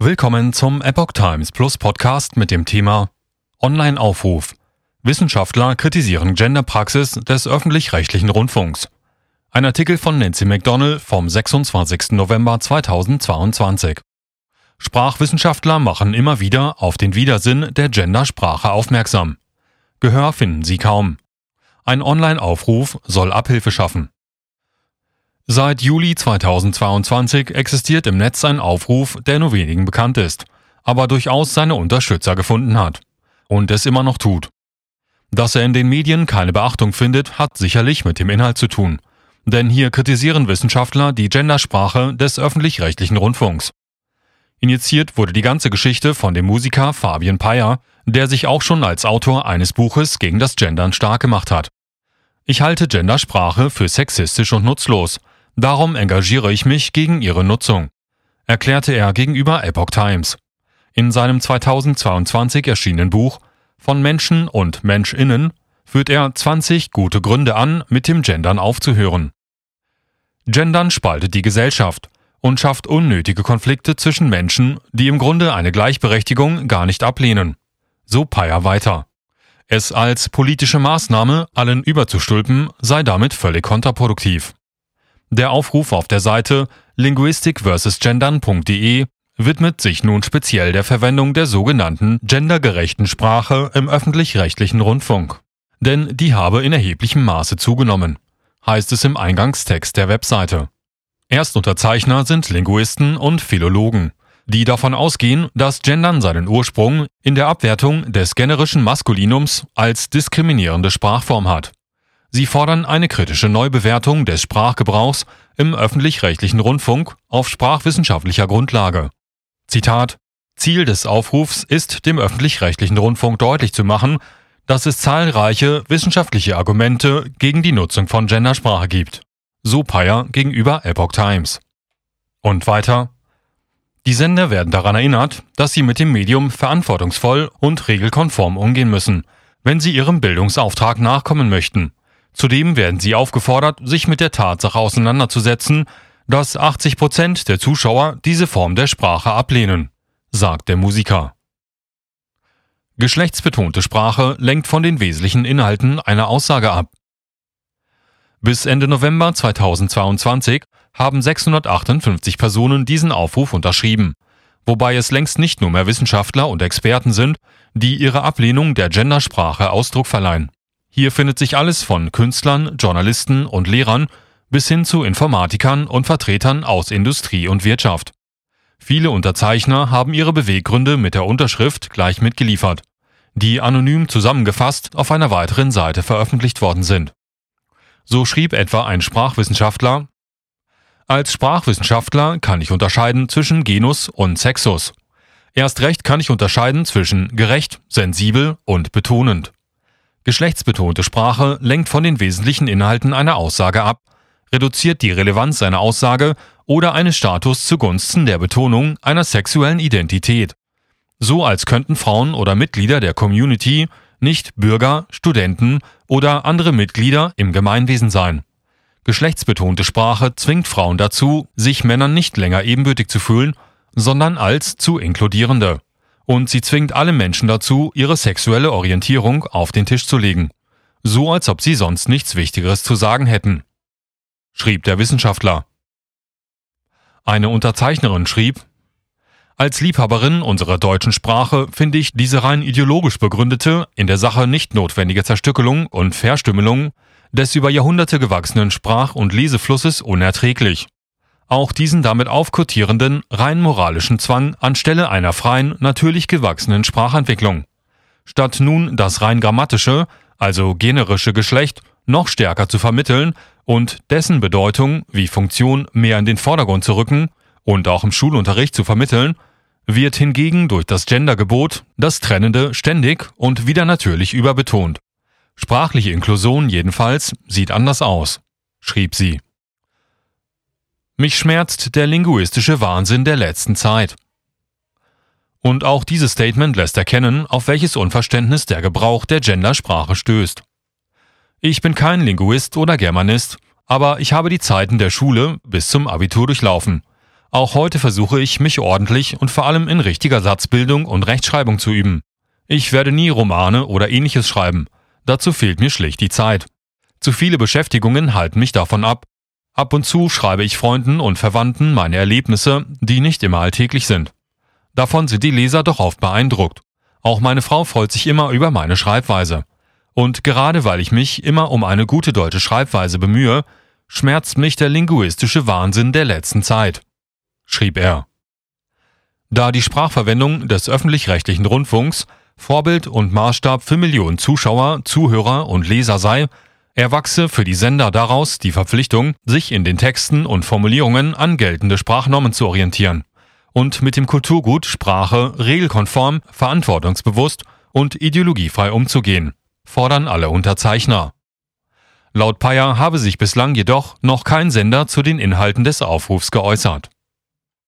Willkommen zum Epoch Times Plus Podcast mit dem Thema Online-Aufruf. Wissenschaftler kritisieren Genderpraxis des öffentlich-rechtlichen Rundfunks. Ein Artikel von Nancy McDonnell vom 26. November 2022. Sprachwissenschaftler machen immer wieder auf den Widersinn der Gendersprache aufmerksam. Gehör finden sie kaum. Ein Online-Aufruf soll Abhilfe schaffen. Seit Juli 2022 existiert im Netz ein Aufruf, der nur wenigen bekannt ist, aber durchaus seine Unterstützer gefunden hat. Und es immer noch tut. Dass er in den Medien keine Beachtung findet, hat sicherlich mit dem Inhalt zu tun. Denn hier kritisieren Wissenschaftler die Gendersprache des öffentlich-rechtlichen Rundfunks. Initiiert wurde die ganze Geschichte von dem Musiker Fabian Peyer, der sich auch schon als Autor eines Buches gegen das Gendern stark gemacht hat. Ich halte Gendersprache für sexistisch und nutzlos, Darum engagiere ich mich gegen ihre Nutzung, erklärte er gegenüber Epoch Times. In seinem 2022 erschienenen Buch Von Menschen und Menschinnen führt er 20 gute Gründe an, mit dem Gendern aufzuhören. Gendern spaltet die Gesellschaft und schafft unnötige Konflikte zwischen Menschen, die im Grunde eine Gleichberechtigung gar nicht ablehnen. So Peyer weiter. Es als politische Maßnahme allen überzustülpen sei damit völlig kontraproduktiv. Der Aufruf auf der Seite linguistic-gendern.de widmet sich nun speziell der Verwendung der sogenannten gendergerechten Sprache im öffentlich-rechtlichen Rundfunk. Denn die habe in erheblichem Maße zugenommen, heißt es im Eingangstext der Webseite. Erstunterzeichner sind Linguisten und Philologen, die davon ausgehen, dass Gendern seinen Ursprung in der Abwertung des generischen Maskulinums als diskriminierende Sprachform hat. Sie fordern eine kritische Neubewertung des Sprachgebrauchs im öffentlich-rechtlichen Rundfunk auf sprachwissenschaftlicher Grundlage. Zitat Ziel des Aufrufs ist, dem öffentlich-rechtlichen Rundfunk deutlich zu machen, dass es zahlreiche wissenschaftliche Argumente gegen die Nutzung von Gendersprache gibt. So Peyer gegenüber Epoch Times. Und weiter. Die Sender werden daran erinnert, dass sie mit dem Medium verantwortungsvoll und regelkonform umgehen müssen, wenn sie ihrem Bildungsauftrag nachkommen möchten. Zudem werden sie aufgefordert, sich mit der Tatsache auseinanderzusetzen, dass 80 Prozent der Zuschauer diese Form der Sprache ablehnen, sagt der Musiker. Geschlechtsbetonte Sprache lenkt von den wesentlichen Inhalten einer Aussage ab. Bis Ende November 2022 haben 658 Personen diesen Aufruf unterschrieben, wobei es längst nicht nur mehr Wissenschaftler und Experten sind, die ihre Ablehnung der Gendersprache Ausdruck verleihen. Hier findet sich alles von Künstlern, Journalisten und Lehrern bis hin zu Informatikern und Vertretern aus Industrie und Wirtschaft. Viele Unterzeichner haben ihre Beweggründe mit der Unterschrift gleich mitgeliefert, die anonym zusammengefasst auf einer weiteren Seite veröffentlicht worden sind. So schrieb etwa ein Sprachwissenschaftler Als Sprachwissenschaftler kann ich unterscheiden zwischen Genus und Sexus. Erst recht kann ich unterscheiden zwischen gerecht, sensibel und betonend. Geschlechtsbetonte Sprache lenkt von den wesentlichen Inhalten einer Aussage ab, reduziert die Relevanz einer Aussage oder eines Status zugunsten der Betonung einer sexuellen Identität. So als könnten Frauen oder Mitglieder der Community nicht Bürger, Studenten oder andere Mitglieder im Gemeinwesen sein. Geschlechtsbetonte Sprache zwingt Frauen dazu, sich Männern nicht länger ebenbürtig zu fühlen, sondern als zu inkludierende und sie zwingt alle Menschen dazu, ihre sexuelle Orientierung auf den Tisch zu legen. So als ob sie sonst nichts Wichtigeres zu sagen hätten. Schrieb der Wissenschaftler. Eine Unterzeichnerin schrieb, als Liebhaberin unserer deutschen Sprache finde ich diese rein ideologisch begründete, in der Sache nicht notwendige Zerstückelung und Verstümmelung des über Jahrhunderte gewachsenen Sprach- und Leseflusses unerträglich auch diesen damit aufkotierenden rein moralischen Zwang anstelle einer freien, natürlich gewachsenen Sprachentwicklung. Statt nun das rein grammatische, also generische Geschlecht noch stärker zu vermitteln und dessen Bedeutung wie Funktion mehr in den Vordergrund zu rücken und auch im Schulunterricht zu vermitteln, wird hingegen durch das Gendergebot das Trennende ständig und wieder natürlich überbetont. Sprachliche Inklusion jedenfalls sieht anders aus, schrieb sie. Mich schmerzt der linguistische Wahnsinn der letzten Zeit. Und auch dieses Statement lässt erkennen, auf welches Unverständnis der Gebrauch der Gendersprache stößt. Ich bin kein Linguist oder Germanist, aber ich habe die Zeiten der Schule bis zum Abitur durchlaufen. Auch heute versuche ich, mich ordentlich und vor allem in richtiger Satzbildung und Rechtschreibung zu üben. Ich werde nie Romane oder ähnliches schreiben. Dazu fehlt mir schlicht die Zeit. Zu viele Beschäftigungen halten mich davon ab. Ab und zu schreibe ich Freunden und Verwandten meine Erlebnisse, die nicht immer alltäglich sind. Davon sind die Leser doch oft beeindruckt. Auch meine Frau freut sich immer über meine Schreibweise. Und gerade weil ich mich immer um eine gute deutsche Schreibweise bemühe, schmerzt mich der linguistische Wahnsinn der letzten Zeit, schrieb er. Da die Sprachverwendung des öffentlich-rechtlichen Rundfunks Vorbild und Maßstab für Millionen Zuschauer, Zuhörer und Leser sei, erwachse für die Sender daraus die Verpflichtung, sich in den Texten und Formulierungen an geltende Sprachnormen zu orientieren und mit dem Kulturgut Sprache regelkonform, verantwortungsbewusst und ideologiefrei umzugehen, fordern alle Unterzeichner. Laut Payer habe sich bislang jedoch noch kein Sender zu den Inhalten des Aufrufs geäußert.